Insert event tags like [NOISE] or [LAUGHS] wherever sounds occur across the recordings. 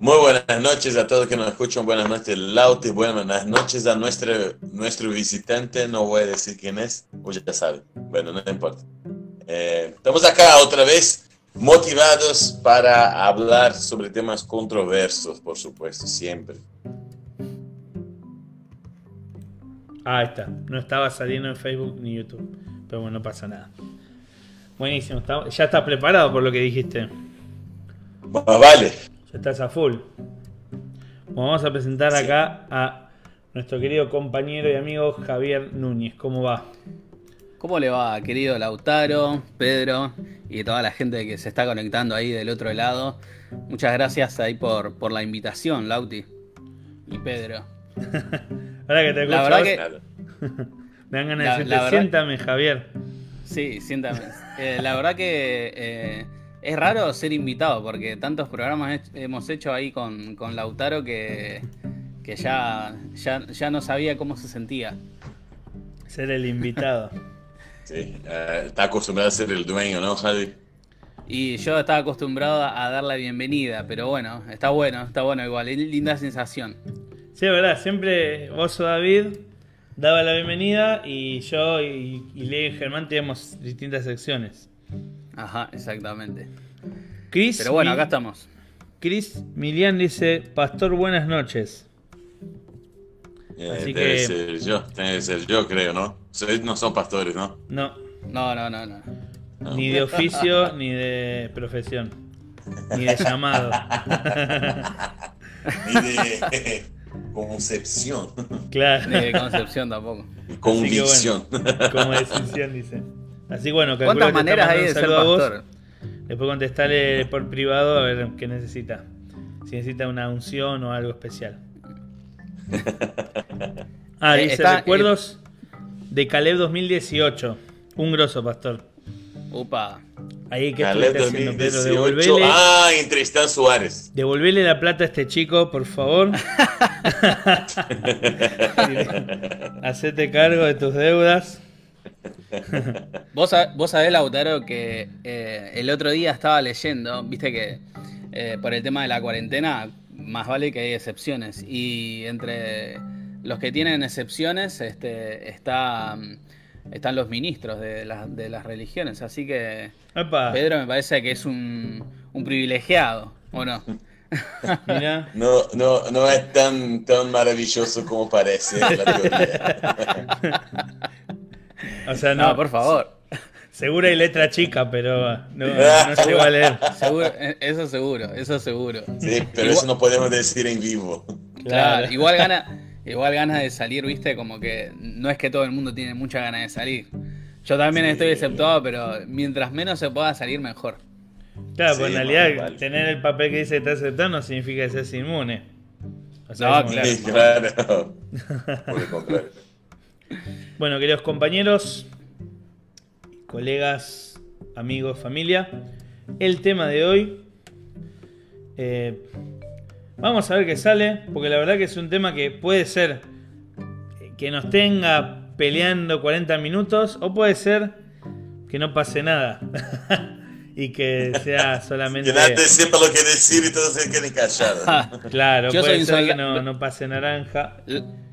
Muy buenas noches a todos que nos escuchan, buenas noches Lauti, buenas noches a nuestro, nuestro visitante, no voy a decir quién es, o ya saben, bueno, no importa. Eh, estamos acá otra vez motivados para hablar sobre temas controversos, por supuesto, siempre. Ah, ahí está, no estaba saliendo en Facebook ni YouTube, pero bueno, no pasa nada. Buenísimo, ya estás preparado por lo que dijiste. vale. Ya estás a full. vamos a presentar acá a nuestro querido compañero y amigo Javier Núñez. ¿Cómo va? ¿Cómo le va, querido Lautaro, Pedro y toda la gente que se está conectando ahí del otro lado? Muchas gracias ahí por, por la invitación, Lauti y Pedro. [LAUGHS] Ahora que te la verdad que... [LAUGHS] Me dan ganas de decirte, siéntame, Javier. Sí, siéntame. Eh, la verdad que eh, es raro ser invitado porque tantos programas hemos hecho ahí con, Lautaro que, que ya, ya, no sabía cómo se sentía. Ser el invitado. [LAUGHS] sí, eh, está acostumbrado a ser el dueño, ¿no, Javi? Y yo estaba acostumbrado a dar la bienvenida, pero bueno, está bueno, está bueno igual, es linda sensación. Sí, es verdad, siempre vos o David daba la bienvenida y yo y, y Leo y Germán teníamos distintas secciones. Ajá, exactamente. Chris Pero bueno, acá estamos. Chris Milian dice, Pastor, buenas noches. Eh, Así debe que... ser yo, debe ser yo, creo, ¿no? Ustedes no son pastores, ¿no? No. No, no, no, no. Ni de oficio, [LAUGHS] ni de profesión. Ni de llamado. [LAUGHS] ni de [LAUGHS] concepción. Claro. Ni de concepción tampoco. Convicción. como decisión, dice. Así bueno, ¿Cuántas maneras hay de ser pastor? Después contestarle por privado a ver qué necesita. Si necesita una unción o algo especial. [LAUGHS] Ah, eh, dice recuerdos de Caleb 2018. Un grosso pastor. Upa. Ahí que Caleb 2018. Ah, entre Suárez. Devolvele la plata a este chico, por favor. [LAUGHS] [LAUGHS] Hacete cargo de tus deudas. [LAUGHS] vos, vos sabés, Lautaro, que eh, el otro día estaba leyendo, viste que eh, por el tema de la cuarentena, más vale que hay excepciones. Y entre los que tienen excepciones este, está, están los ministros de, de las religiones. Así que Pedro me parece que es un, un privilegiado, ¿o no? [LAUGHS] No, no, no es tan, tan maravilloso como parece la teoría. [LAUGHS] O sea, no, por favor. Seguro hay letra chica, pero no, no [LAUGHS] se va a leer. Eh, eso seguro, eso seguro. Sí, pero eso no podemos decir en vivo. Claro, igual gana, igual ganas de salir, viste, como que no es que todo el mundo tiene mucha ganas de salir. Yo también estoy exceptuado, pero mientras menos se pueda salir, mejor. Claro, pues en realidad tener el papel que dice que está aceptado no significa que seas inmune. no, claro. claro. [LAUGHS] Por el contrario. Bueno, queridos compañeros, colegas, amigos, familia, el tema de hoy. Eh, vamos a ver qué sale, porque la verdad que es un tema que puede ser que nos tenga peleando 40 minutos o puede ser que no pase nada. [LAUGHS] y que sea [LAUGHS] solamente. que nadie sepa lo que decir y todos se queden callados. claro, yo puede ser que no, no, pase naranja.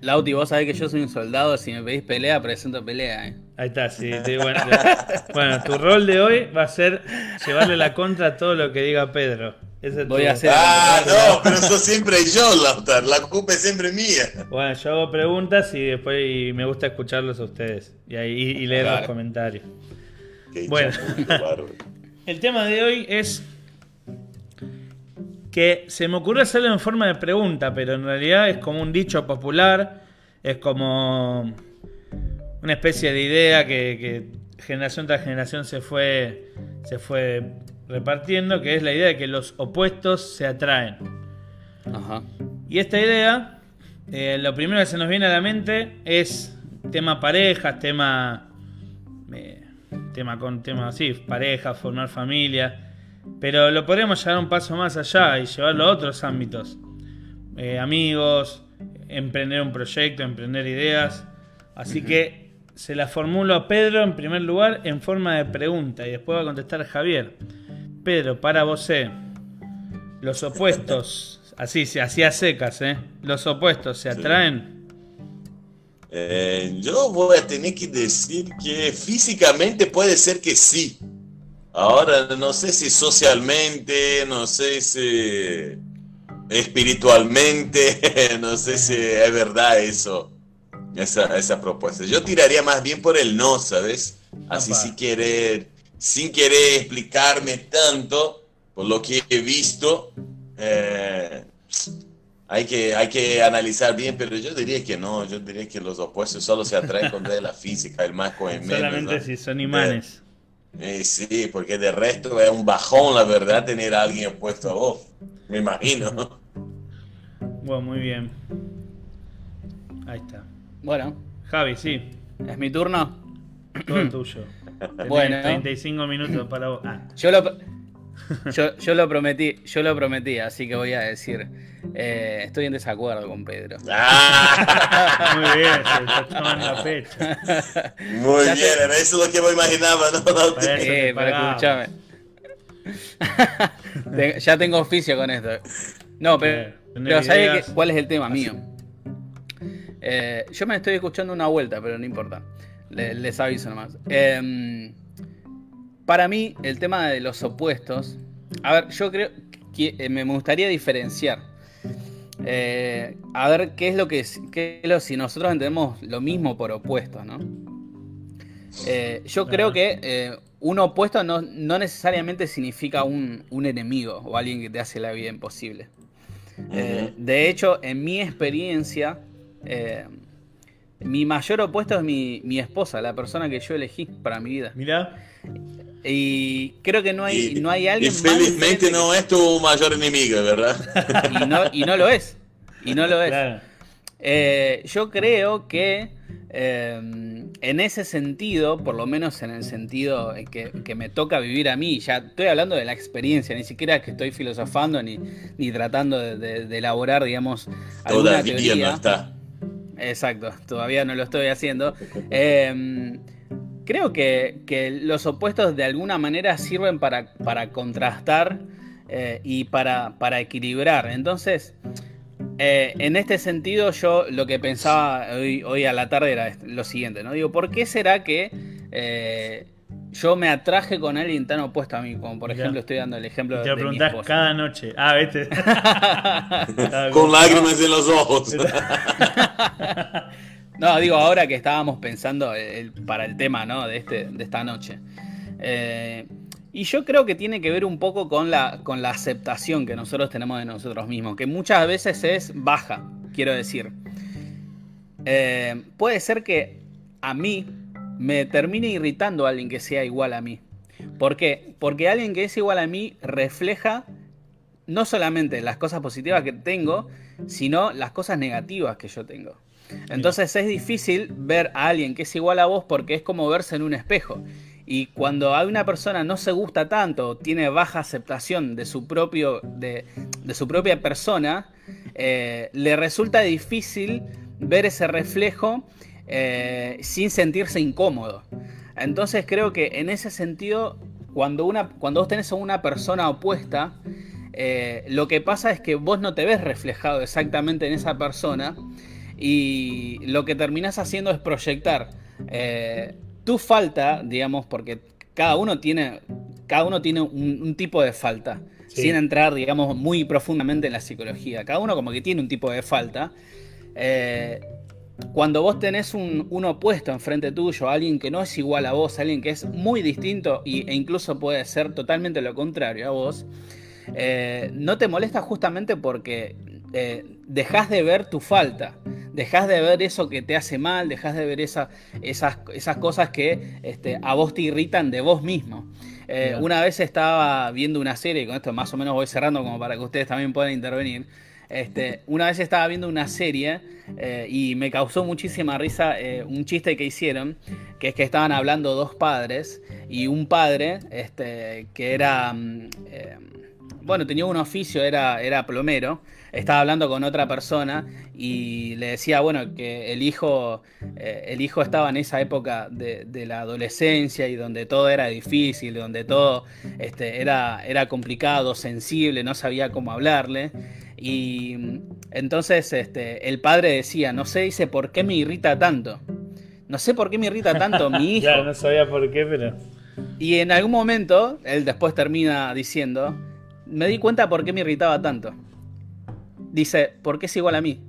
Lauti, vos sabés que yo soy un soldado, si me pedís pelea, presento pelea. Eh. Ahí está, sí. bueno, tu rol de hoy va a ser llevarle la contra a todo lo que diga Pedro. Voy a hacer. Ah, no, pero eso siempre yo, Lautar. La culpa es siempre mía. Bueno, yo hago preguntas y después me gusta escucharlos a ustedes y, ahí, y leer los comentarios. bueno, el tema de hoy es que se me ocurrió hacerlo en forma de pregunta, pero en realidad es como un dicho popular, es como una especie de idea que, generación tras generación se fue, se fue repartiendo, que es la idea de que los opuestos se atraen. Y esta idea, eh, lo primero que se nos viene a la mente es tema parejas, tema... Eh, tema con tema así, pareja, formar familia. Pero lo podríamos llevar un paso más allá y llevarlo a otros ámbitos. Eh, amigos, emprender un proyecto, emprender ideas. Así que se la formulo a Pedro en primer lugar en forma de pregunta y después va a contestar Javier. Pedro, para vos, ¿los opuestos Así, así a secas, ¿eh? Los opuestos se atraen. Eh, yo voy a tener que decir que físicamente puede ser que sí. Ahora no sé si socialmente, no sé si espiritualmente, [LAUGHS] no sé si es verdad eso, esa, esa propuesta. Yo tiraría más bien por el no, ¿sabes? Así sin querer, sin querer explicarme tanto por lo que he visto. Eh, hay que, hay que analizar bien, pero yo diría que no, yo diría que los opuestos solo se atraen con la física, el más con el menos. Solamente si son imanes. Eh, sí, porque de resto es un bajón, la verdad, tener a alguien opuesto a vos, me imagino. Bueno, muy bien. Ahí está. Bueno. Javi, sí. ¿Es mi turno? Todo tuyo. [CLEARS THROAT] bueno. 35 minutos para vos. Ah. Yo lo, yo, lo prometí, yo lo prometí, así que voy a decir, eh, estoy en desacuerdo con Pedro. Ah. [LAUGHS] Muy bien, se está en la fecha. Muy bien, eso es lo que me imaginaba, ¿no? sí, pero escúchame. [LAUGHS] ya tengo oficio con esto. No, pero, pero ¿sabes cuál es el tema mío? Eh, yo me estoy escuchando una vuelta, pero no importa. Les, aviso nomás. Eh, para mí, el tema de los opuestos. A ver, yo creo que eh, me gustaría diferenciar. Eh, a ver qué es lo que qué es lo, si nosotros entendemos lo mismo por opuestos, ¿no? Eh, yo creo que un opuesto no, necesariamente significa un, enemigo o alguien que te hace la vida imposible. de hecho, en mi experiencia, mi mayor opuesto es mi, mi, esposa, la persona que yo elegí para mi vida. Mira. Y creo que no hay, no hay alguien. Infelizmente no es tu mayor enemigo, ¿verdad? [LAUGHS] Y no, y no lo es. Y no lo es. Eh, yo creo que eh, en ese sentido, por lo menos en el sentido que, que, me toca vivir a mí, ya estoy hablando de la experiencia, ni siquiera que estoy filosofando ni, ni tratando de, elaborar, digamos, alguna todavía no está. Exacto, todavía no lo estoy haciendo. Eh, creo que, los opuestos de alguna manera sirven para, para contrastar eh, y para, para, equilibrar. Entonces, eh, en este sentido, yo lo que pensaba hoy, hoy, a la tarde era lo siguiente, ¿no? Digo, ¿por qué será que eh, yo me atraje con alguien tan opuesto a mí? Como por ejemplo, estoy dando el ejemplo te de. Te lo preguntás cada noche. Ah, vete. [LAUGHS] con lágrimas en los ojos. [LAUGHS] No, digo, ahora que estábamos pensando para el tema ¿no? de, este, de esta noche. Eh, y yo creo que tiene que ver un poco con la, con la aceptación que nosotros tenemos de nosotros mismos, que muchas veces es baja, quiero decir. Eh, puede ser que a mí me termine irritando a alguien que sea igual a mí. ¿Por qué? Porque alguien que es igual a mí refleja no solamente las cosas positivas que tengo, sino las cosas negativas que yo tengo. Entonces es difícil ver a alguien que es igual a vos porque es como verse en un espejo. Y cuando hay una persona no se gusta tanto, tiene baja aceptación de su, propio, de, su propia persona, eh, le resulta difícil ver ese reflejo eh, sin sentirse incómodo. Entonces creo que en ese sentido, cuando, una, cuando vos tenés a una persona opuesta, eh, lo que pasa es que vos no te ves reflejado exactamente en esa persona y lo que terminas haciendo es proyectar eh, tu falta, digamos, porque cada uno tiene, cada uno tiene un, tipo de falta, sin entrar, digamos, muy profundamente en la psicología. Cada uno como que tiene un tipo de falta. Eh, cuando vos tenés un, opuesto enfrente tuyo, alguien que no es igual a vos, alguien que es muy distinto e incluso puede ser totalmente lo contrario a vos, eh, no te molesta justamente porque eh, dejas de ver tu falta, dejas de ver eso que te hace mal, dejas de ver esas, esas, cosas que este, a vos te irritan de vos mismo. Eh, una vez estaba viendo una serie, con esto más o menos voy cerrando como para que ustedes también puedan intervenir. Este, una vez estaba viendo una serie eh, y me causó muchísima risa un chiste que hicieron, que es que estaban hablando dos padres y un padre este, que era, mm, bueno, tenía un oficio, era, era plomero, estaba hablando con otra persona y le decía, bueno, que el hijo, eh, el hijo estaba en esa época de, la adolescencia y donde todo era difícil, donde todo este, era, era complicado, sensible, no sabía cómo hablarle. Y mm, entonces este, el padre decía, no sé, dice, ¿por qué me irrita tanto? No sé por qué me irrita tanto mi [LAUGHS] hijo. ya, no sabía por qué, pero... Y en algún momento, él después termina diciendo, me di cuenta por qué me irritaba tanto. Dice, porque es igual a mí.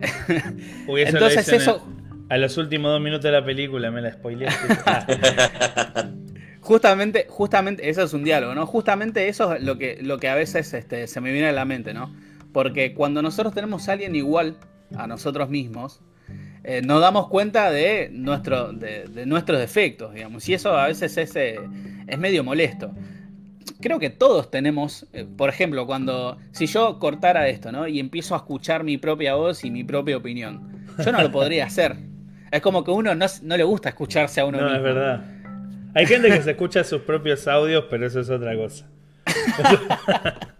[LAUGHS] Uy, eso Entonces eso... A los últimos dos minutos de la película me la spoileé. [LAUGHS] justamente, justamente, eso es un diálogo, ¿no? Justamente eso es lo que, lo que a veces este, se me viene a la mente, ¿no? Porque cuando nosotros tenemos a alguien igual a nosotros mismos, eh, nos damos cuenta de, nuestro, de, nuestros defectos, digamos. Y eso a veces es, eh, es medio molesto. Creo que todos tenemos, eh, por ejemplo, cuando si yo cortara esto, ¿no? Y empiezo a escuchar mi propia voz y mi propia opinión, yo no lo podría hacer. Es como que uno no, no le gusta escucharse a uno mismo. No, es verdad. Hay gente que se escucha sus propios audios, pero eso es otra cosa. [LAUGHS]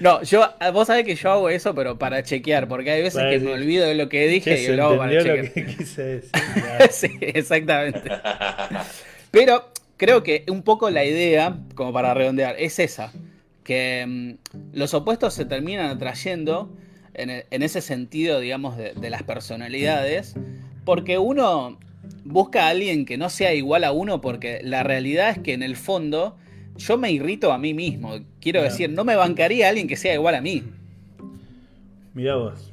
No, yo, vos sabés que yo hago eso, pero para chequear, porque hay veces que me olvido de lo que dije y lo hago para chequear. Lo que quise decir, [LAUGHS] sí, exactamente. Pero [LAUGHS] creo que un poco la idea, como para redondear, es esa. Que mm, los opuestos se terminan atrayendo en, ese sentido, digamos, de, de, las personalidades, porque uno busca a alguien que no sea igual a uno, porque la realidad es que en el fondo yo me irrito a mí mismo. Quiero decir, no me bancaría a alguien que sea igual a mí. Mira vos.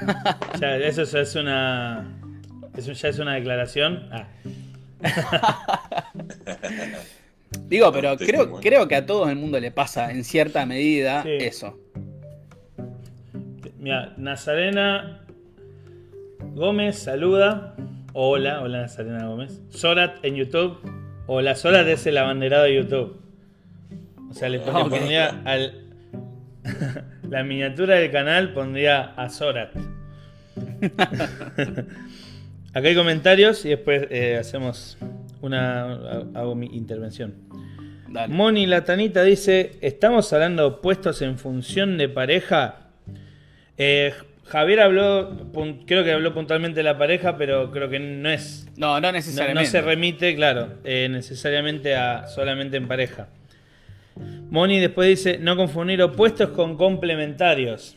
[LAUGHS] eso ya es una. Eso ya es una declaración. Ah. [LAUGHS] Digo, pero creo, creo que a todo el mundo le pasa en cierta medida eso. Mira, Nazarena Gómez saluda. Hola, hola Nazarena Gómez. Sorat en YouTube o las horas de ese abanderado de YouTube. O sea, le, pondría al. [LAUGHS] la miniatura del canal pondría a Zorat. [LAUGHS] Acá hay comentarios y después eh, hacemos una. hago mi intervención. Moni Latanita dice: ¿Estamos hablando de opuestos en función de pareja? Eh, Javier habló, creo que habló puntualmente de la pareja, pero creo que no es. No, no necesariamente. No, se remite, claro, eh, necesariamente a solamente en pareja. Moni después dice: no confundir opuestos con complementarios.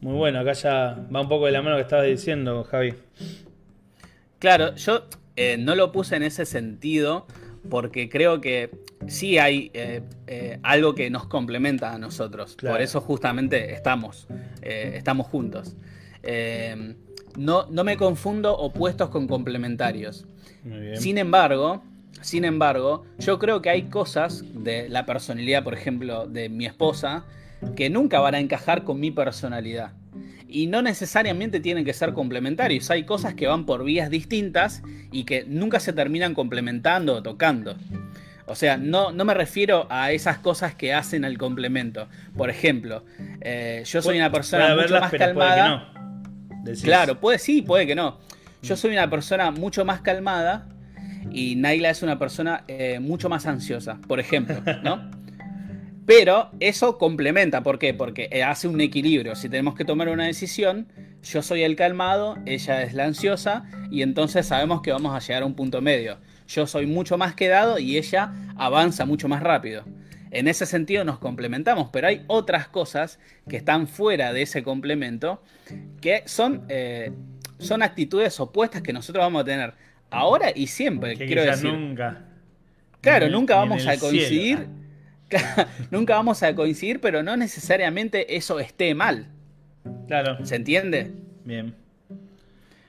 Muy bueno, acá ya va un poco de la mano que estabas diciendo, Javi. Claro, yo eh, no lo puse en ese sentido porque creo que sí hay eh, eh, algo que nos complementa a nosotros. Por eso justamente estamos, estamos juntos. no, no, me confundo opuestos con complementarios. Sin embargo, sin embargo, yo creo que hay cosas de la personalidad, por ejemplo, de mi esposa, que nunca van a encajar con mi personalidad y no necesariamente tienen que ser complementarios. Hay cosas que van por vías distintas y que nunca se terminan complementando o tocando. O sea, no, no me refiero a esas cosas que hacen al complemento. Por ejemplo, eh, yo soy una persona mucho más calmada. Claro, puede sí, puede que no. Yo mm. soy una persona mucho más calmada y Naila es una persona eh, mucho más ansiosa, por ejemplo, ¿no? [LAUGHS] Pero eso complementa, ¿por qué? Porque eh, hace un equilibrio. Si tenemos que tomar una decisión, yo soy el calmado, ella es la ansiosa, y entonces sabemos que vamos a llegar a un punto medio. Yo soy mucho más quedado y ella avanza mucho más rápido. En ese sentido nos complementamos, pero hay otras cosas que están fuera de ese complemento que son, eh, son actitudes opuestas que nosotros vamos a tener ahora y siempre. quiero decir. nunca. Claro, nunca vamos a coincidir. [LAUGHS] nunca vamos a coincidir, pero no necesariamente eso esté mal. Claro. ¿Se entiende? Bien.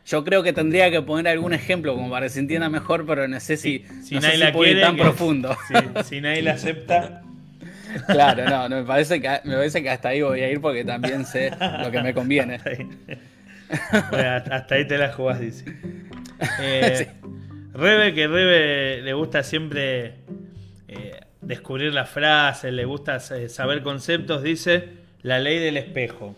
Yo creo que tendría que poner algún ejemplo como para que se entienda mejor, pero no sé si, si, nadie la quiere, tan profundo. si nadie la acepta. [LAUGHS] Claro, no, me, parece que, me parece que hasta ahí voy a ir porque también sé lo que me conviene. [LAUGHS] hasta, ahí. te la jugás, dice. Eh, Rebe, que Rebe le gusta siempre eh, descubrir la frase, le gusta saber conceptos, dice la ley del espejo.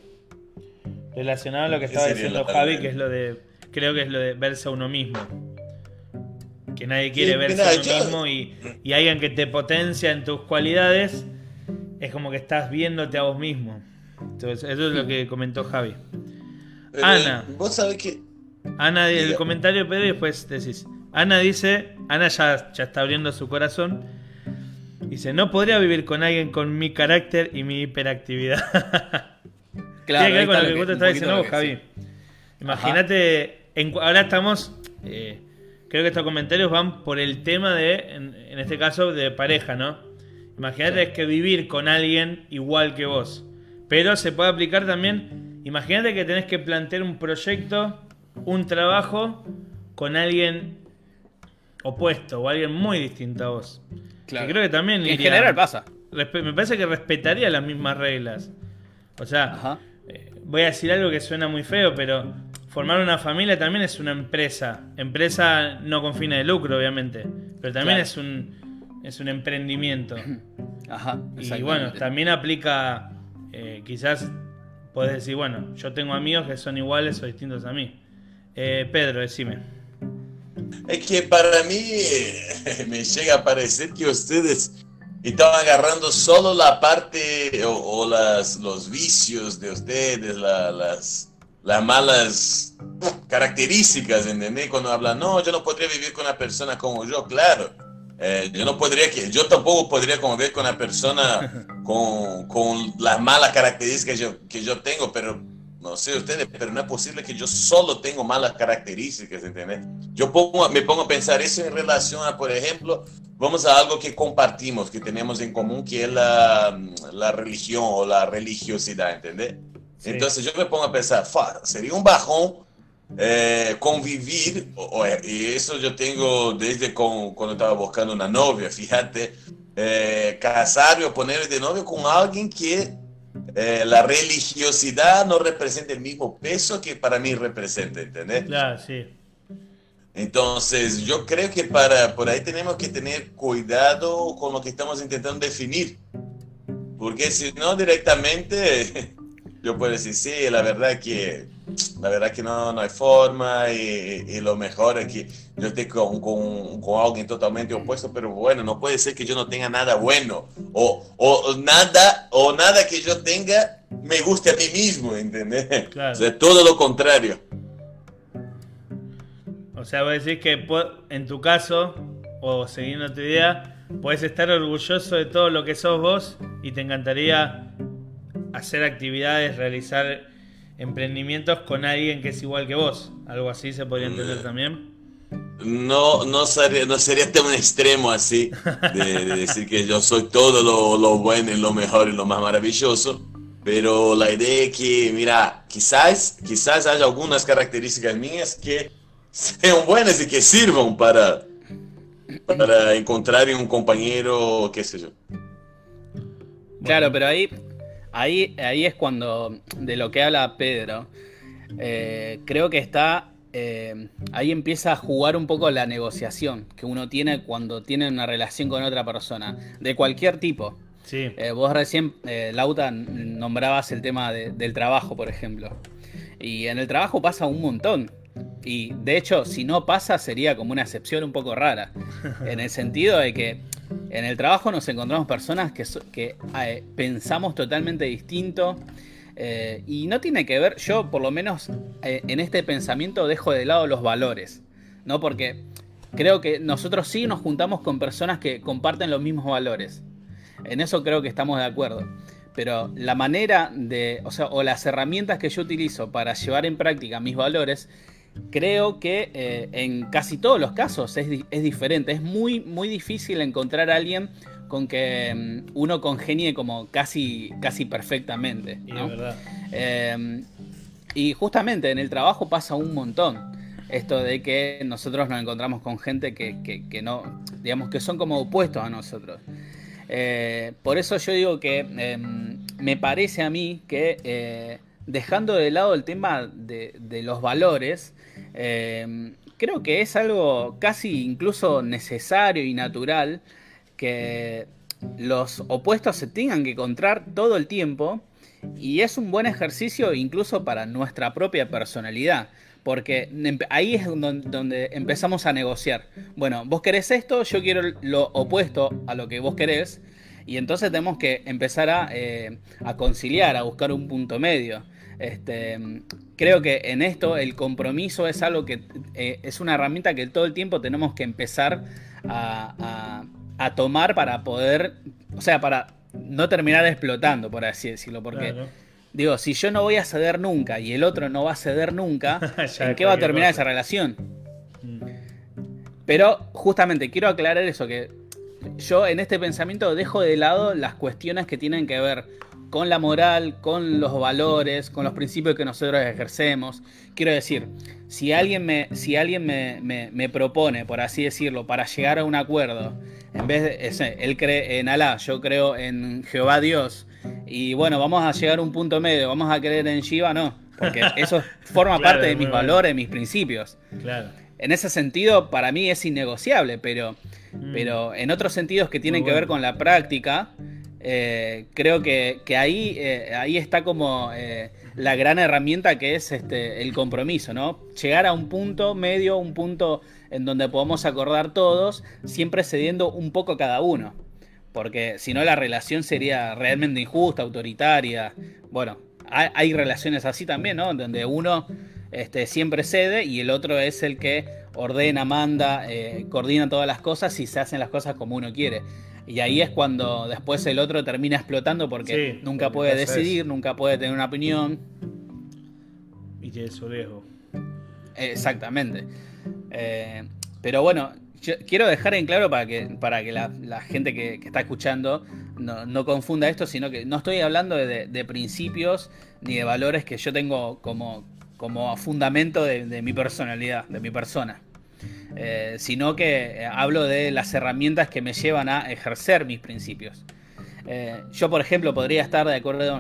Relacionado a lo que estaba diciendo Javi, que es lo de, creo que es lo de verse a uno mismo. Que nadie quiere verse a uno mismo y, y alguien que te potencia en tus cualidades, es como que estás viéndote a vos mismo. Entonces, eso es lo que comentó Javi. Ana. Vos sabés que. Ana, el comentario, Pedro, y después decís. Ana dice, Ana ya, ya está abriendo su corazón Dice, no podría vivir con alguien con mi carácter y mi hiperactividad. [LAUGHS] claro, Tiene que ver con lo que, vos te estás diciendo Javi. Imagínate, ahora estamos, eh, creo que estos comentarios van por el tema de, en, este caso, de pareja, ¿no? Imagínate que vivir con alguien igual que vos. Pero se puede aplicar también, imagínate que tenés que plantear un proyecto, un trabajo con alguien opuesto o alguien muy distinto a vos. Claro. creo que también. en general pasa. Me parece que respetaría las mismas reglas. O sea, eh, voy a decir algo que suena muy feo, pero formar una familia también es una empresa. Empresa no con fines de lucro, obviamente. Pero también es un es un emprendimiento. [CLEARS THROAT] Ajá. Y bueno, también aplica. Eh, quizás puedes decir, bueno, yo tengo amigos que son iguales o distintos a mí. Eh, Pedro, decime. Es que para mí [LAUGHS] me llega a parecer que ustedes están agarrando solo la parte o, las, los vicios de ustedes, las, las malas características, ¿entendés? Cuando hablan, no, yo no podría vivir con una persona como yo, claro. Eh, yo no podría, que yo tampoco podría convivir con una persona [LAUGHS] con, con las malas características que yo, que yo tengo, pero no sé ustedes, pero no es posible que yo solo tengo malas características, ¿entendés? Yo pongo, me pongo a pensar eso en relación a, por ejemplo, vamos a algo que compartimos, que tenemos en común, que es la, la religión o la religiosidad, ¿entendés? Entonces yo me pongo a pensar, sería un bajón eh, convivir, y eso yo tengo desde con, cuando estaba buscando una novia, fíjate, eh, casar o poner de novio con alguien que eh, la religiosidad no representa el mismo peso que para mí representa, ¿entendés? Claro, sí. Entonces, yo creo que para, por ahí tenemos que tener cuidado con lo que estamos intentando definir. Porque si no, directamente, [LAUGHS] yo puedo decir, sí, la verdad que la verdad que no, no hay forma y, lo mejor es que yo esté con, con, con, alguien totalmente opuesto, pero bueno, no puede ser que yo no tenga nada bueno o, o nada, o nada que yo tenga me guste a mí mismo, ¿entendés? Claro. O sea, todo lo contrario. O sea, voy a decir que en tu caso, o siguiendo tu idea, puedes estar orgulloso de todo lo que sos vos y te encantaría hacer actividades, realizar emprendimientos con alguien que es igual que vos. Algo así se podría entender también. No, no sería, no sería tan extremo así, de, decir que yo soy todo lo, lo, bueno y lo mejor y lo más maravilloso, pero la idea es que, mira, quizás, quizás haya algunas características mías que sean buenas y que sirvan para, para encontrar un compañero, qué sé yo. Claro, pero ahí Ahí, ahí es cuando, de lo que habla Pedro, eh, creo que está, eh, ahí empieza a jugar un poco la negociación que uno tiene cuando tiene una relación con otra persona, de cualquier tipo. Sí. Eh, vos recién, Lauta, nombrabas el tema del trabajo, por ejemplo. Y en el trabajo pasa un montón. Y de hecho, si no pasa, sería como una excepción un poco rara. [LAUGHS] En el sentido de que en el trabajo nos encontramos personas que, eh, pensamos totalmente distinto. Eh, y no tiene que ver, yo por lo menos eh, en este pensamiento dejo de lado los valores. ¿no? Porque creo que nosotros sí nos juntamos con personas que comparten los mismos valores. En eso creo que estamos de acuerdo. Pero la manera de, o sea, o las herramientas que yo utilizo para llevar en práctica mis valores creo que eh, en casi todos los casos es, diferente. Es muy, muy difícil encontrar a alguien con que mm, uno congenie como casi, casi perfectamente. Em, y justamente en el trabajo pasa un montón. Esto de que nosotros nos encontramos con gente que, no, digamos que son como opuestos a nosotros. Eh, por eso yo digo que em, me parece a mí que eh, dejando de lado el tema de, los valores, eh, creo que es algo casi incluso necesario y natural que los opuestos se tengan que encontrar todo el tiempo y es un buen ejercicio incluso para nuestra propia personalidad. Porque ahí es donde empezamos a negociar. Bueno, vos querés esto, yo quiero lo opuesto a lo que vos querés. Y entonces tenemos que empezar a, eh, a conciliar, a buscar un punto medio. Este, creo que en esto el compromiso es algo que eh, es una herramienta que todo el tiempo tenemos que empezar a, a tomar para poder, o sea, para no terminar explotando, por así decirlo, porque... Digo, si yo no voy a ceder nunca y el otro no va a ceder nunca, [LAUGHS] ¿en qué va a terminar esa relación? Mm. Pero justamente quiero aclarar eso, que yo en este pensamiento dejo de lado las cuestiones que tienen que ver con la moral, con los valores, con los principios que nosotros ejercemos. Quiero decir, si alguien me, si alguien me, propone, por así decirlo, para llegar a un acuerdo, en vez de, él cree en Alá, yo creo en Jehová Dios, y bueno, vamos a llegar a un punto medio, vamos a creer en Shiva, no, porque [LAUGHS] eso forma parte de mis valores, mis principios. Claro. En ese sentido, para mí es innegociable, pero, mm. pero en otros sentidos que tienen que ver con la práctica, eh, creo que, ahí, eh, ahí está como eh, la gran herramienta que es este, el compromiso, ¿no? Llegar a un punto medio, un punto en donde podamos acordar todos, siempre cediendo un poco cada uno porque si no la relación sería realmente injusta, autoritaria. Bueno, hay, relaciones así también, ¿no? Donde uno este, siempre cede y el otro es el que ordena, manda, coordina todas las cosas y se hacen las cosas como uno quiere. Y ahí es cuando después el otro termina explotando porque nunca puede decidir, nunca puede tener una opinión. Y tiene su riesgo. Exactamente. Eh, pero bueno, quiero dejar en claro para que, para que la, gente que, está escuchando no, confunda esto, sino que no estoy hablando de, principios ni de valores que yo tengo como, como fundamento de, mi personalidad, de mi persona. Eh, sino que hablo de las herramientas que me llevan a ejercer mis principios. Eh, yo, por ejemplo, podría estar de acuerdo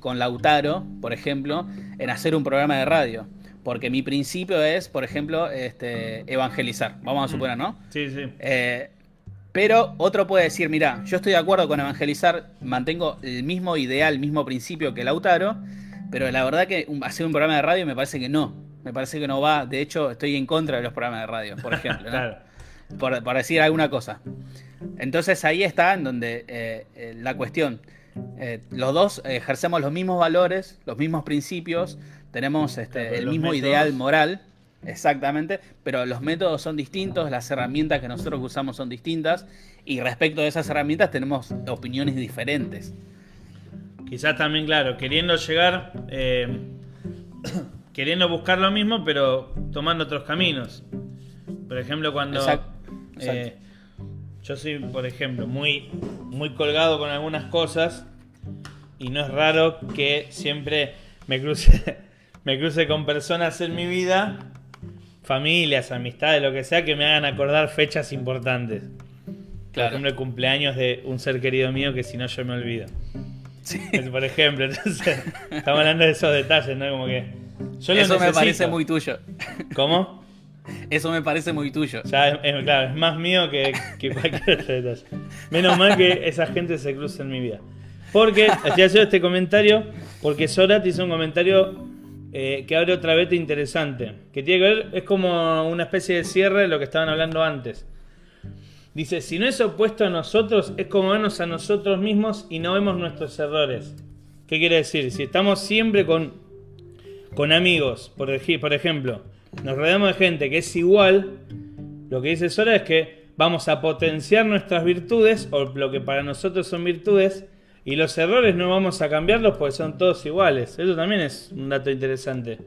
con Lautaro, por ejemplo, en hacer un programa de radio porque mi principio es, por ejemplo, este, evangelizar. Vamos a suponer, ¿no? Sí, sí. Eh, pero otro puede decir, mira, yo estoy de acuerdo con evangelizar, mantengo el mismo ideal, el mismo principio que Lautaro, pero la verdad que hacer un programa de radio me parece que no. Me parece que no va. De hecho, estoy en contra de los programas de radio, por ejemplo. [LAUGHS] claro. por, decir alguna cosa. Entonces ahí está en donde eh, eh, la cuestión. los dos ejercemos los mismos valores, los mismos principios, tenemos este, el mismo ideal moral, exactamente, pero los métodos son distintos, las herramientas que nosotros usamos son distintas y respecto de esas herramientas tenemos opiniones diferentes. Quizás también, claro, queriendo llegar, eh, queriendo buscar lo mismo, pero tomando otros caminos. Por ejemplo, cuando eh, yo soy, por ejemplo, muy, muy colgado con algunas cosas y no es raro que siempre me cruce [LAUGHS] me cruce con personas en mi vida, familias, amistades, lo que sea, que me hagan acordar fechas importantes. Por ejemplo, el cumpleaños de un ser querido mío que si no yo me olvido. Sí. Por ejemplo, [LAUGHS] entonces, estamos hablando de esos detalles, ¿no? Como que. Eso me parece muy tuyo. ¿Cómo? Eso me parece muy tuyo. Ya, es, claro, es más mío que, que cualquier otro detalle. Menos mal que esa gente se cruza en mi vida. Porque, estoy haciendo este comentario, porque Sorat hizo un comentario eh, que abre otra beta interesante. Que tiene que ver, es como una especie de cierre de lo que estaban hablando antes. Dice, si no es opuesto a nosotros, es como vernos a nosotros mismos y no vemos nuestros errores. ¿Qué quiere decir? Si estamos siempre con, con amigos, por, por ejemplo, nos rodeamos de gente que es igual, lo que dice Sora es que vamos a potenciar nuestras virtudes, o lo que para nosotros son virtudes, y los errores no vamos a cambiarlos porque son todos iguales. Eso también es un dato interesante.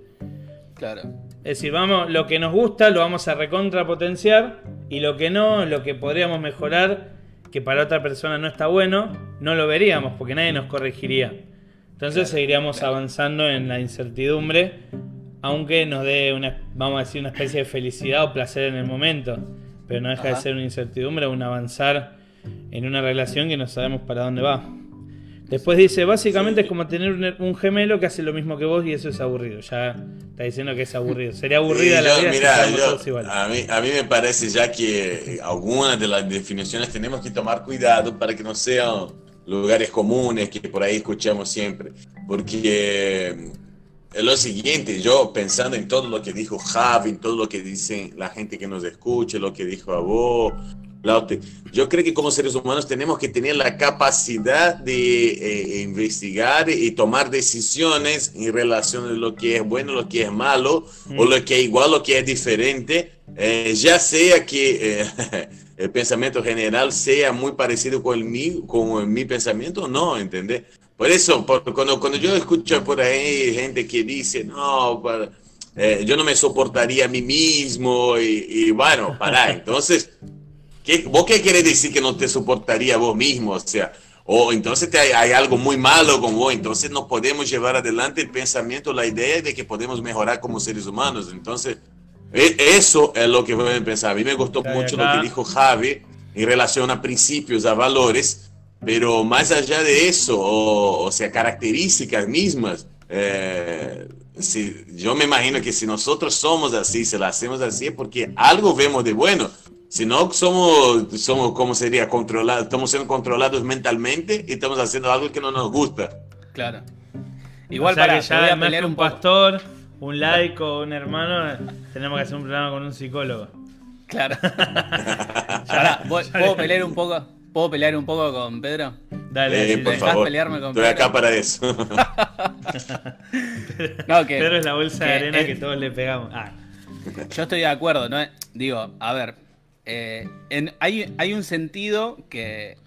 Claro. Es decir, vamos, lo que nos gusta lo vamos a recontrapotenciar y lo que no, lo que podríamos mejorar, que para otra persona no está bueno, no lo veríamos porque nadie nos corregiría. Entonces seguiríamos avanzando en la incertidumbre, aunque nos dé una, vamos a decir, una especie de felicidad o placer en el momento. Pero no deja de ser una incertidumbre, un avanzar en una relación que no sabemos para dónde va. Después dice, básicamente es como tener un, gemelo que hace lo mismo que vos y eso es aburrido. Ya está diciendo que es aburrido. Sería aburrida la vida si A mí, a mí me parece ya que algunas de las definiciones tenemos que tomar cuidado para que no sean lugares comunes que por ahí escuchamos siempre. Porque es lo siguiente, yo pensando en todo lo que dijo Javi, en todo lo que dicen la gente que nos escucha, lo que dijo a vos, yo creo que como seres humanos tenemos que tener la capacidad de eh, investigar y tomar decisiones en relación a lo que es bueno, lo que es malo, o lo que es igual, lo que es diferente, eh, ya sea que [LAUGHS] el pensamiento general sea muy parecido con, el mi, con mi pensamiento, no, ¿entendés? Por eso, por, cuando, cuando yo escucho por ahí gente que dice, no, eh, yo no me soportaría a mí mismo, y, y bueno, para, [LAUGHS] entonces, ¿qué, ¿vos qué querés decir que no te soportaría vos mismo? O sea, o entonces hay, hay, algo muy malo con vos, entonces no podemos llevar adelante el pensamiento, la idea de que podemos mejorar como seres humanos. Entonces, eso es lo que voy a pensar. A mí me gustó mucho lo que dijo Javi en relación a principios, a valores, pero más allá de eso, o, o sea, características mismas, eh, si, yo me imagino que si nosotros somos así, se lo hacemos así, es porque algo vemos de bueno. Si no, somos, somos, ¿cómo sería? Controlados, estamos siendo controlados mentalmente y estamos haciendo algo que no nos gusta. Claro. Igual para que ya un, pastor, un laico, un hermano, tenemos que hacer un programa con un psicólogo. Claro. [LAUGHS] Ahora, ¿puedo pelear un poco? ¿Puedo pelear un poco con Pedro? Dale, eh, por favor. pelearme con Estoy acá para eso. [LAUGHS] no, que, Pedro es la bolsa de arena que todos le pegamos. Ah. Yo estoy de acuerdo, ¿no? Digo, a ver, eh, hay, hay, un sentido que,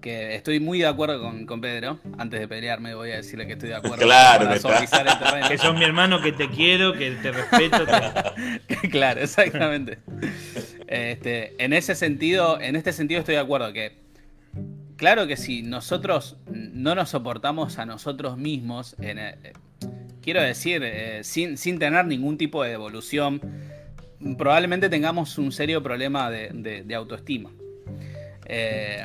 que, estoy muy de acuerdo con, con, Pedro. Antes de pelearme voy a decirle que estoy de acuerdo. Claro, que sos mi hermano, que te quiero, que te respeto. [LAUGHS] claro, exactamente. Este, en ese sentido, en este sentido estoy de acuerdo que claro que si nosotros no nos soportamos a nosotros mismos, eh, quiero decir, eh, sin, sin tener ningún tipo de evolución probablemente tengamos un serio problema de, autoestima. Eh,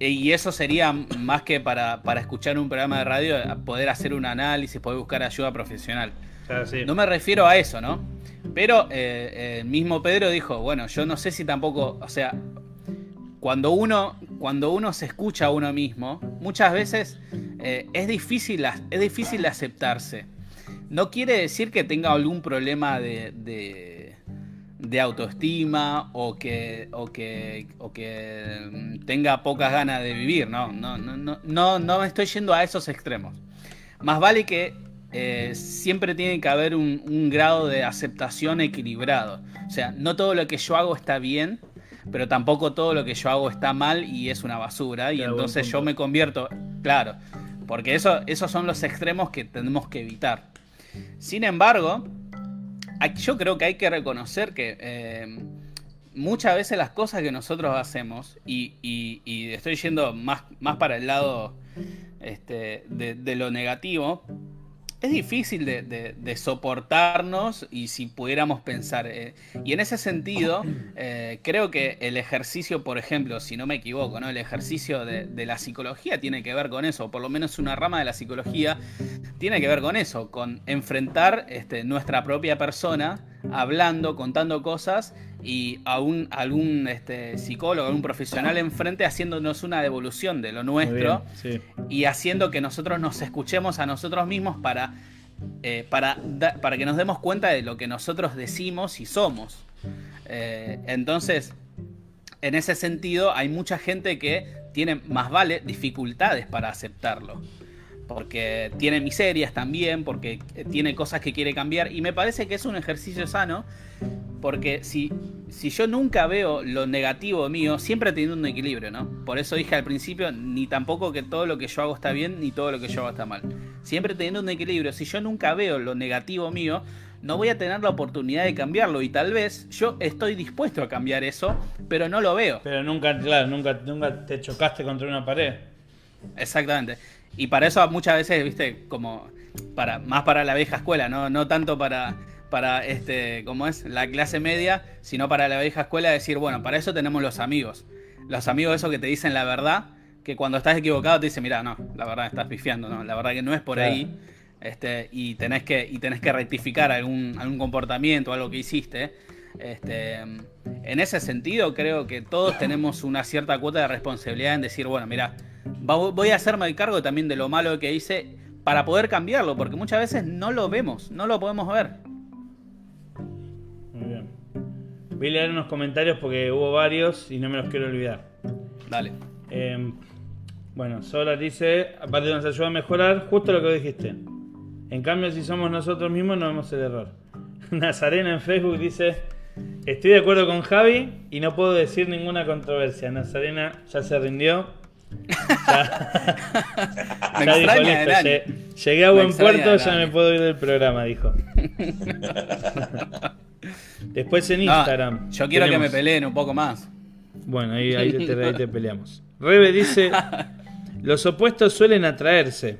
y eso sería más que para, escuchar un programa de radio, poder hacer un análisis, poder buscar ayuda profesional. No me refiero a eso, ¿no? Pero eh, el mismo Pedro dijo, bueno, yo no sé si tampoco, o sea, cuando uno, cuando uno se escucha a uno mismo, muchas veces eh, es, difícil, es difícil aceptarse no quiere decir que tenga algún problema de, de, autoestima o que, o que, o que mm, tenga pocas ganas de vivir. No, no, no, no, no me estoy yendo a esos extremos. Más vale que eh, siempre tiene que haber un, grado de aceptación equilibrado. O sea, no todo lo que yo hago está bien, pero tampoco todo lo que yo hago está mal y es una basura. Y entonces yo me convierto, claro, porque eso, esos son los extremos que tenemos que evitar. Sin embargo, yo creo que hay que reconocer que eh, muchas veces las cosas que nosotros hacemos, y, estoy yendo más, más, para el lado este, de, lo negativo, es difícil de, soportarnos y si pudiéramos pensar. Eh, y en ese sentido, eh, creo que el ejercicio, por ejemplo, si no me equivoco, ¿no? el ejercicio de, la psicología tiene que ver con eso, o por lo menos una rama de la psicología tiene que ver con eso, con enfrentar este, nuestra propia persona, hablando, contando cosas y a un, algún este, psicólogo, algún profesional enfrente haciéndonos una devolución de lo nuestro y haciendo que nosotros nos escuchemos a nosotros mismos para, eh, para, para que nos demos cuenta de lo que nosotros decimos y somos. Eh, entonces, en ese sentido, hay mucha gente que tiene más vale dificultades para aceptarlo porque tiene miserias también, porque tiene cosas que quiere cambiar y me parece que es un ejercicio sano porque si, si yo nunca veo lo negativo mío, siempre teniendo un equilibrio, ¿no? Por eso dije al principio, ni tampoco que todo lo que yo hago está bien, ni todo lo que yo hago está mal. Siempre teniendo un equilibrio. Si yo nunca veo lo negativo mío, no voy a tener la oportunidad de cambiarlo. Y tal vez yo estoy dispuesto a cambiar eso, pero no lo veo. Pero nunca, claro, nunca, nunca te chocaste contra una pared. Exactamente. Y para eso muchas veces, viste, como para, más para la vieja escuela, no, no tanto para para este, ¿cómo es? La clase media, sino para la vieja escuela decir, bueno, para eso tenemos los amigos. Los amigos esos que te dicen la verdad, que cuando estás equivocado te dicen, mira, no, la verdad estás pifiando, no, la verdad que no es por ahí. Este, y tenés que, y tenés que rectificar algún, algún comportamiento, algo que hiciste. Este, en ese sentido, creo que todos tenemos una cierta cuota de responsabilidad en decir, bueno, mira, voy a hacerme el cargo también de lo malo que hice para poder cambiarlo, porque muchas veces no lo vemos, no lo podemos ver. Voy a leer unos comentarios porque hubo varios y no me los quiero olvidar. Dale. Em, bueno, Sola dice, aparte nos ayuda a mejorar, justo lo que dijiste. En cambio, si somos nosotros mismos, no vemos el error. [LAUGHS] Nazarena en Facebook dice, Estoy de acuerdo con Javi y no puedo decir ninguna controversia. Nazarena ya se rindió. Ya, Me [LAUGHS] ya dijo, listo, lle- llegué a buen puerto, ya me puedo ir del programa, dijo. [LAUGHS] Después en No, Instagram. yo quiero que me peleen un poco más. Bueno, ahí, ahí te, ahí te [LAUGHS] peleamos. Rebe dice: Los opuestos suelen atraerse.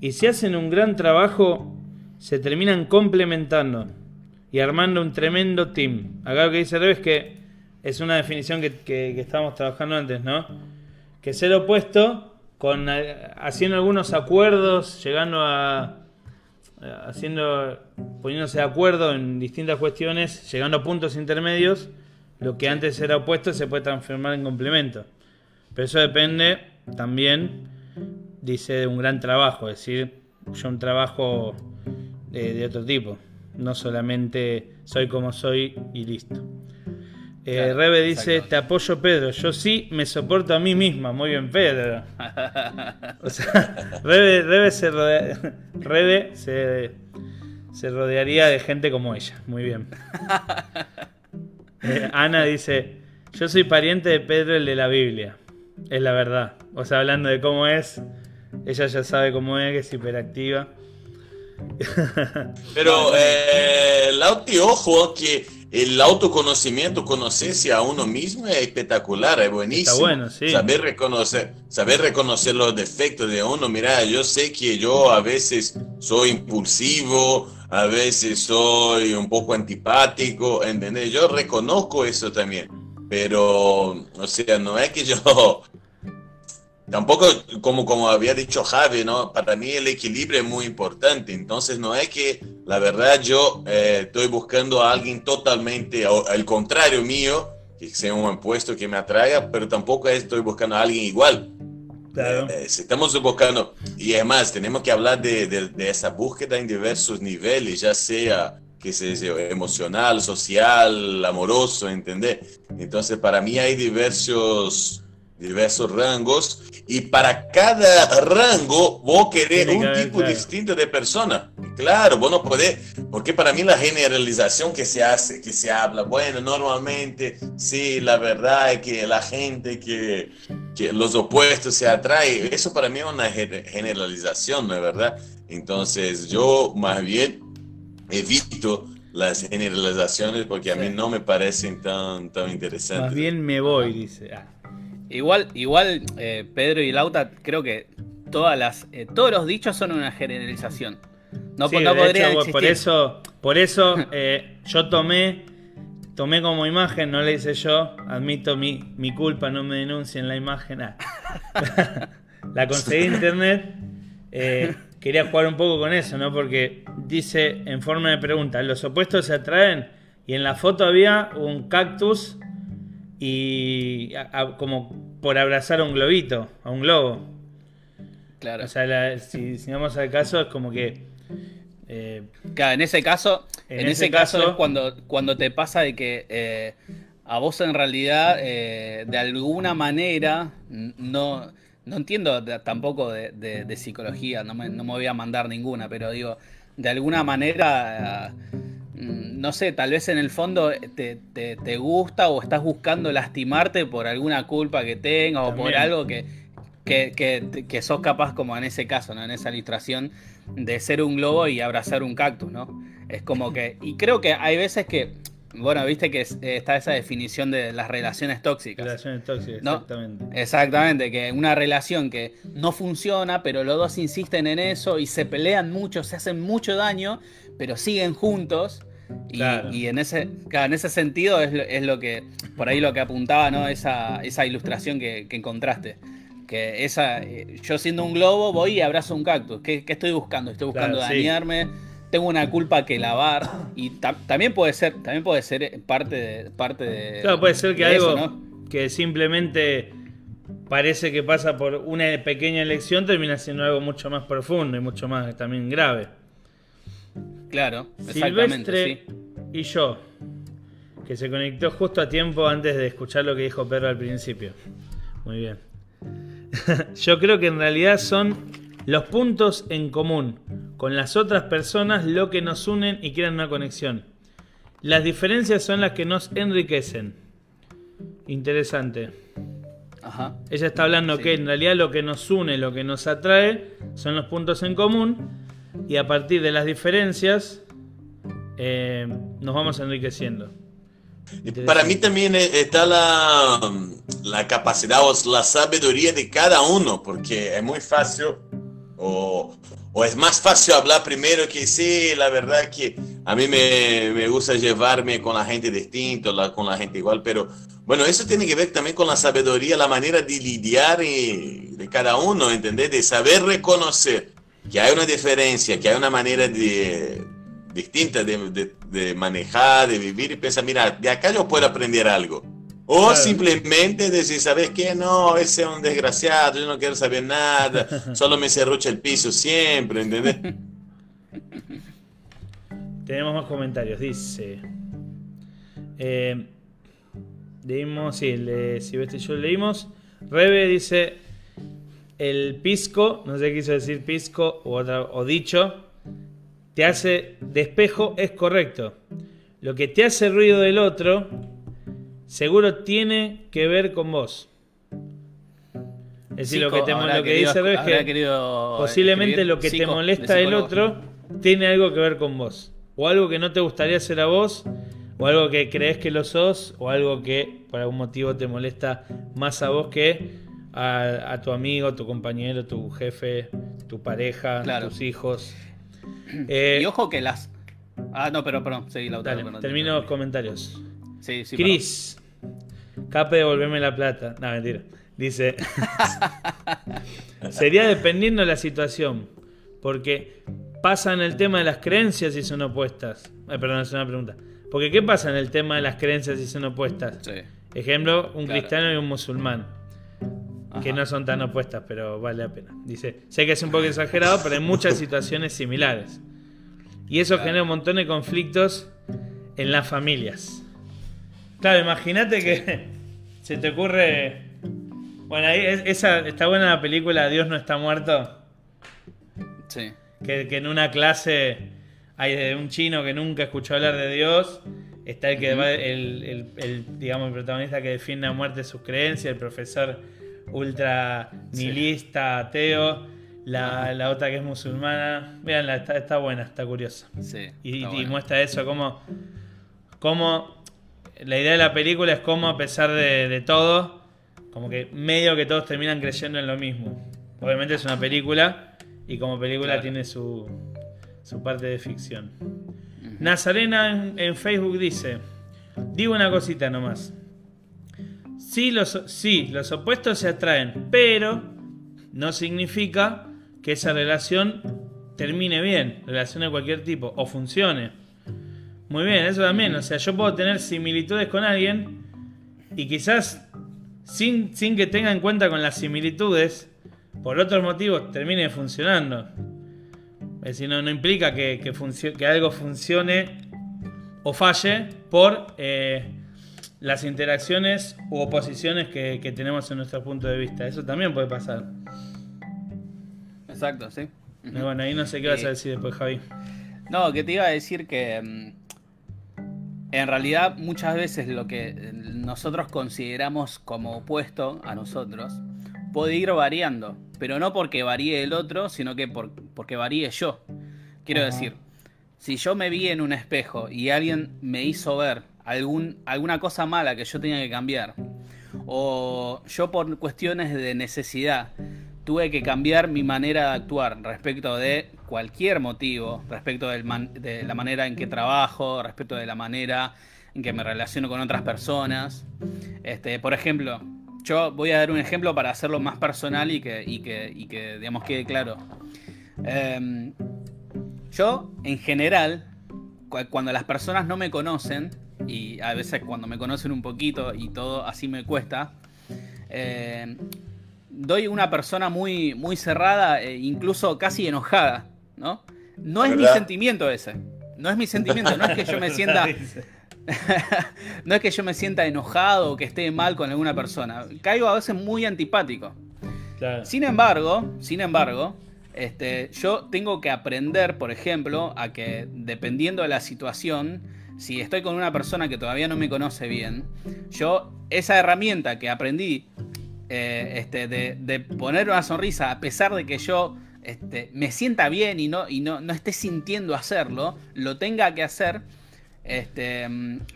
Y si hacen un gran trabajo, se terminan complementando y armando un tremendo team. Acá lo que dice Rebe es que es una definición que, que, que estábamos trabajando antes, ¿no? Que ser opuesto, con, eh, haciendo algunos acuerdos, llegando a. eh, haciendo. poniéndose de acuerdo en distintas cuestiones, llegando a puntos intermedios, lo que antes era opuesto se puede transformar en complemento. Pero eso depende también, dice, de un gran trabajo, es decir, yo un trabajo de, de otro tipo, no solamente soy como soy y listo. Eh, Claro, Rebe dice, exacto. te apoyo Pedro, yo sí me soporto a mí misma, muy bien Pedro. [LAUGHS] O sea, Rebe, Rebe se, rodea- Rebe se, se rodearía de gente como ella, muy bien. [LAUGHS] Eh, Ana dice, yo soy pariente de Pedro el de la Biblia. Es la verdad. O sea, hablando de cómo es, ella ya sabe cómo es, que es hiperactiva. Pero, eh, Lauti, ojo, que el autoconocimiento, conocerse a uno mismo es espectacular, es buenísimo. Está bueno, sí. Saber reconocer, saber reconocer los defectos de uno. Mira, yo sé que yo a veces soy impulsivo, a veces soy un poco antipático, ¿entendés? Yo reconozco eso también. Pero, o sea, no es que yo Tampoco, como, como había dicho Javi, ¿no? Para mí el equilibrio es muy importante. Entonces, no es que la verdad yo eh, estoy buscando a alguien totalmente al contrario mío, que sea un puesto que me atraiga, pero tampoco estoy buscando a alguien igual. Claro. Eh, si estamos buscando, y además tenemos que hablar de, de- de esa búsqueda en diversos niveles, ya sea que sea emocional, social, amoroso, ¿entender? Entonces, para mí hay diversos, diversos rangos y para cada rango vos querés que un tipo claro. distinto de persona. Claro, vos no podés, porque para mí la generalización que se hace, que se habla, bueno, normalmente, sí, la verdad es que la gente que, que los opuestos se atraen, eso para mí es una ge- generalización, ¿no es verdad? Entonces yo más bien evito las generalizaciones porque a mí Sí. no me parecen tan, tan interesantes. Más bien me voy, dice. Ah, Igual, igual eh, Pedro y Lauta, creo que todas las, eh, todos los dichos son una generalización. No, sí, no podrían hecho, existir. por eso, por eso [LAUGHS] eh, yo tomé, tomé como imagen, no le hice yo, admito mi, mi culpa, no me denuncien la imagen. ah. [LAUGHS] la conseguí en internet. eh, quería jugar un poco con eso, ¿no? Porque dice en forma de pregunta, los opuestos se atraen y en la foto había un cactus y a- a- como por abrazar a un globito, a un globo. Claro. O sea, la- si, si vamos al caso, es como que. eh, Claro, en ese caso, En en, ese ese caso, caso- es cuando, cuando te pasa de que eh, a vos en realidad, eh, de alguna manera, no, no entiendo de- tampoco de, de- de psicología, no me, no me voy a mandar ninguna, pero digo, de alguna manera, no sé, tal vez en el fondo te, te- te gusta o estás buscando lastimarte por alguna culpa que tengas o por algo que, que, que- que sos capaz, como en ese caso, ¿no? En esa ilustración, de ser un globo y abrazar un cactus, ¿no? Es como que. Y creo que hay veces que. Bueno, viste que es- está esa definición de las relaciones tóxicas. relaciones tóxicas, No. exactamente. Exactamente, que una relación que no funciona, pero los dos insisten en eso y se pelean mucho, se hacen mucho daño, pero siguen juntos. Y, Claro. y en ese en ese sentido es lo, es lo que, por ahí lo que apuntaba, ¿no? Esa, esa ilustración que, que encontraste. Que esa, eh, yo siendo un globo voy y abrazo un cactus. ¿Qué, qué estoy buscando? Estoy buscando Claro, sí. dañarme, tengo una culpa que lavar. Y ta- también puede ser, también puede ser parte de, parte de. Claro, puede ser que algo eso, ¿no? que simplemente parece que pasa por una pequeña elección termina siendo algo mucho más profundo y mucho más también grave. Claro, exactamente. Silvestre Sí. y yo, que se conectó justo a tiempo antes de escuchar lo que dijo Pedro al principio. Muy bien. [LAUGHS] yo creo que en realidad son los puntos en común con las otras personas lo que nos unen y crean una conexión. Las diferencias son las que nos enriquecen. Interesante. Ajá. Ella está hablando Sí. que en realidad lo que nos une, lo que nos atrae, son los puntos en común. Y a partir de las diferencias, eh, nos vamos enriqueciendo. Para mí también eh, está la, la capacidad o la sabiduría de cada uno, porque es muy fácil o, o es más fácil hablar primero que sí, la verdad que a mí me, me gusta llevarme con la gente distinta, la- con la gente igual, pero bueno, eso tiene que ver también con la sabiduría, la manera de lidiar y- de cada uno, ¿entendés? De saber reconocer que hay una diferencia, que hay una manera de, distinta de, de- de manejar, de vivir y pensar, mira, de acá yo puedo aprender algo. O Claro. simplemente decir, ¿sabes qué? No, ese es un desgraciado, yo no quiero saber nada, [LAUGHS] solo me cerrucha el piso siempre, ¿entendés? [LAUGHS] Tenemos más comentarios. Dice. Eh, leímos. Sí, el de Silvestre y yo leímos. Rebe dice. El pisco, no sé qué quiso decir pisco o, otra- o dicho, te hace de espejo, es correcto. Lo que te hace ruido del otro, seguro tiene que ver con vos. Es decir, lo que, te, lo que querido- dice es que posiblemente lo que te de molesta del otro tiene algo que ver con vos. O algo que no te gustaría hacer a vos, o algo que crees que lo sos, o algo que por algún motivo te molesta más a vos que a, a tu amigo, tu compañero, tu jefe, tu pareja, Claro. tus hijos. [CLEARS THROAT] Eh, Y ojo que las. Ah, no, pero perdón, seguí la otra. dale, termino los comentarios. Sí, sí. Cris, Cape, devolveme la plata. No, mentira. Dice: [LAUGHS] Sería dependiendo de la situación. Porque pasa en el tema de las creencias y son opuestas. Ay, perdón, es una pregunta. Porque, ¿qué pasa en el tema de las creencias y son opuestas? Sí. Ejemplo, un Claro. cristiano y un musulmán. Que no son tan opuestas, pero vale la pena. Dice: Sé que es un poco exagerado, pero hay muchas [LAUGHS] situaciones similares. Y eso genera un montón de conflictos en las familias. Claro, imagínate que [LAUGHS] se te ocurre. Bueno, ahí es- esa está buena la película Dios no está muerto. Sí. Que, que en una clase hay de un chino que nunca escuchó hablar de Dios. Está el que va- el, el- el, digamos, el protagonista que defiende a muerte sus creencias, el profesor ultra nihilista, ateo, la, la otra que es musulmana. Veanla, está, está buena, está curiosa. Sí. Y, muestra eso, como, como la idea de la película es como a pesar de, de todo, como que medio que todos terminan creyendo en lo mismo. Obviamente es una película y como película Claro. tiene su, su parte de ficción. Nazarena en, en Facebook dice, digo una cosita nomás. Sí los, sí, los opuestos se atraen, pero no significa que esa relación termine bien, relación de cualquier tipo, o funcione. Muy bien, eso también. O sea, yo puedo tener similitudes con alguien y quizás sin, sin que tenga en cuenta con las similitudes, por otros motivos termine funcionando. Es decir, no, no implica que, que, que algo funcione o falle por eh, las interacciones u oposiciones que, que tenemos en nuestro punto de vista. Eso también puede pasar. Exacto, sí. Y bueno, ahí no sé qué vas a Eh, decir después, Javi. No, que te iba a decir que mm, en realidad muchas veces lo que eh, nosotros consideramos como opuesto a nosotros puede ir variando, pero no porque varíe el otro, sino que por- porque varíe yo. Quiero Ajá. decir, si yo me vi en un espejo y alguien me hizo ver algún, alguna cosa mala que yo tenía que cambiar, o yo por cuestiones de necesidad tuve que cambiar mi manera de actuar respecto de cualquier motivo, respecto del de la manera en que trabajo, respecto de la manera en que me relaciono con otras personas. Este, por ejemplo, yo voy a dar un ejemplo para hacerlo más personal y que, y que, y que digamos, quede claro. Em, yo, en general, cu- cuando las personas no me conocen, y a veces cuando me conocen un poquito y todo así me cuesta, eh, doy una persona muy, muy cerrada e incluso casi enojada, ¿no? No es mi sentimiento ese. No es mi sentimiento, no es que yo me [LAUGHS] sienta, [LAUGHS] no es que yo me sienta enojado o que esté mal con alguna persona. Caigo a veces muy antipático. Claro. Sin embargo, sin embargo, este, yo tengo que aprender, por ejemplo, a que dependiendo de la situación, si estoy con una persona que todavía no me conoce bien, yo esa herramienta que aprendí eh, este, de, poner una sonrisa a pesar de que yo este, me sienta bien y, no, y no, no esté sintiendo hacerlo, lo tenga que hacer este,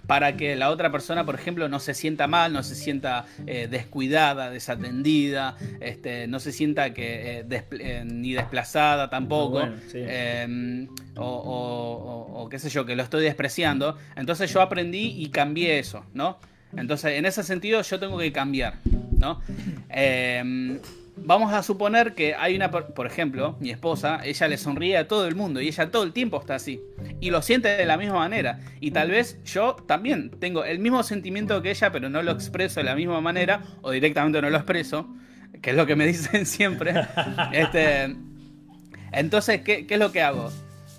para que la otra persona, por ejemplo, no se sienta mal, no se sienta eh, descuidada, desatendida, este, no se sienta que eh, eh, ni desplazada tampoco, em, o, qué sé yo, que lo estoy despreciando. Entonces yo aprendí y cambié eso, ¿no? Entonces, en ese sentido, yo tengo que cambiar, ¿no? Vamos a suponer que hay una, por ejemplo, mi esposa, ella le sonríe a todo el mundo y ella todo el tiempo está así. Y lo siente de la misma manera. Y tal vez yo también tengo el mismo sentimiento que ella, pero no lo expreso de la misma manera o directamente no lo expreso, que es lo que me [LAUGHS] dicen siempre. Este, entonces, ¿qué, es lo que hago?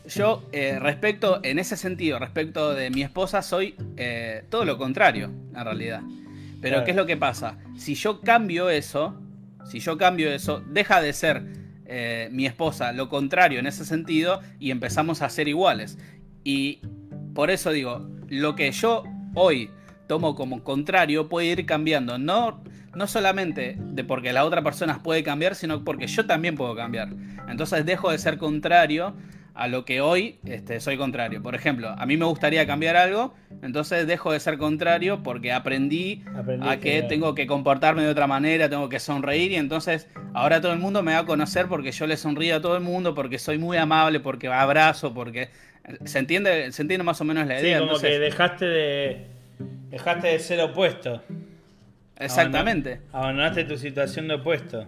Yo, eh, respecto, en ese sentido, respecto de mi esposa, soy eh, todo lo contrario, en realidad. Pero, ¿qué es lo que pasa? Si yo cambio eso, si yo cambio eso, deja de ser eh, mi esposa lo contrario en ese sentido y empezamos a ser iguales. Y por eso digo, lo que yo hoy tomo como contrario puede ir cambiando. No, no solamente de porque la otra persona puede cambiar, sino porque yo también puedo cambiar. Entonces dejo de ser contrario a lo que hoy este, soy contrario. Por ejemplo, a mí me gustaría cambiar algo, entonces dejo de ser contrario porque aprendí, a que tengo que comportarme de otra manera, tengo que sonreír y entonces ahora todo el mundo me va a conocer porque yo le sonrío a todo el mundo, porque soy muy amable, porque abrazo, porque... ¿Se entiende, ¿se entiende más o menos la idea? Sí, como que dejaste de, dejaste de ser opuesto. Exactamente. Abandonaste tu situación de opuesto.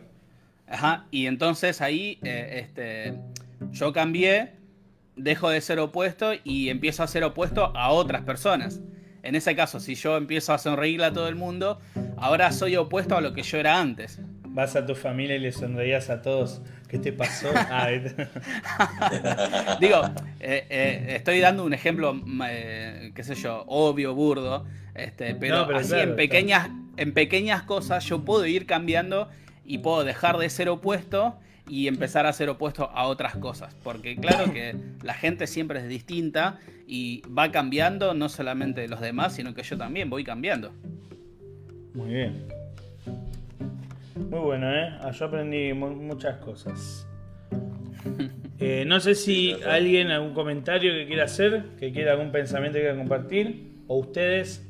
Ajá, y entonces ahí eh, este, yo cambié, dejo de ser opuesto y empiezo a ser opuesto a otras personas. En ese caso, si yo empiezo a sonreírle a todo el mundo, ahora soy opuesto a lo que yo era antes. Vas a tu familia y le sonreías a todos. ¿Qué te pasó? [LAUGHS] Ah, [LAUGHS] Digo, eh, eh, estoy dando un ejemplo, eh, qué sé yo, obvio, burdo, este, pero, así en, pequeñas, en pequeñas cosas yo puedo ir cambiando y puedo dejar de ser opuesto y empezar a ser opuesto a otras cosas. Porque claro que la gente siempre es distinta y va cambiando, no solamente los demás, sino que yo también voy cambiando. Muy bien. Muy bueno, ¿eh? Ah, yo aprendí muchas cosas. [LAUGHS] Eh, no sé si alguien algún comentario que quiera hacer, que quiera algún pensamiento que quiera compartir, o ustedes,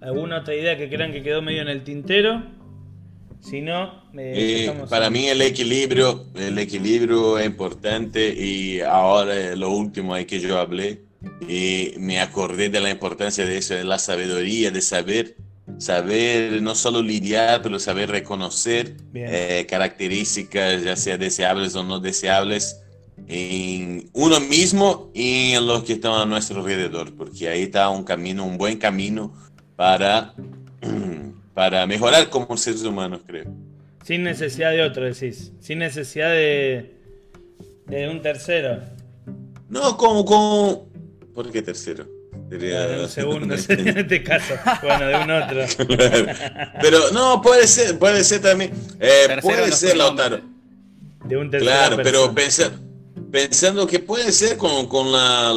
alguna otra idea que crean que quedó medio en el tintero. Si no, eh, para mí el equilibrio, el equilibrio es importante y ahora lo último ahí que yo hablé y me acordé de la importancia de eso, de la sabiduría, de saber, saber no solo lidiar, pero saber reconocer eh, características, ya sea deseables o no deseables, en uno mismo y en los que están a nuestro alrededor, porque ahí está un camino, un buen camino para [CLEARS THROAT] para mejorar como seres humanos, creo. Sin necesidad de otro, decís. Sin necesidad de, de un tercero. No, como, como... ¿Por qué tercero? de un segundo, [LAUGHS] [LAUGHS] en este caso. Bueno, de un otro. Pero no, puede ser, puede ser también. Eh, puede ser, Lautaro. De un tercero. Claro, pero pensar pensando que puede ser con, con la,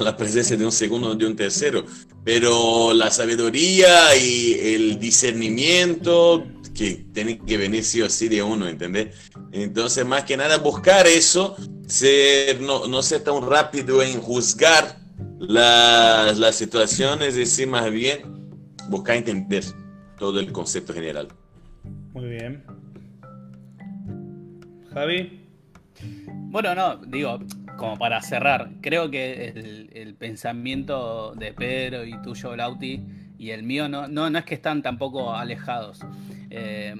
la, presencia de un segundo o de un tercero, pero la sabiduría y el discernimiento que tiene que venir sí o sí de uno, ¿entendés? Entonces, más que nada, buscar eso, ser, no, no ser tan rápido en juzgar las, las situaciones, es decir, más bien buscar entender todo el concepto general. Muy bien. Javi. Bueno, no, digo, como para cerrar, creo que el, pensamiento de Pedro y tuyo, Lauti, y el mío no, no, no es que están tampoco alejados. Eh,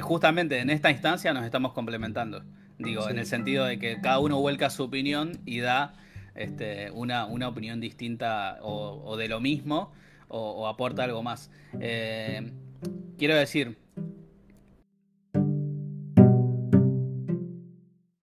justamente en esta instancia nos estamos complementando. Digo, en el sentido de que cada uno vuelca su opinión y da este, una, una, opinión distinta o, de lo mismo o, aporta algo más. Eh, quiero decir,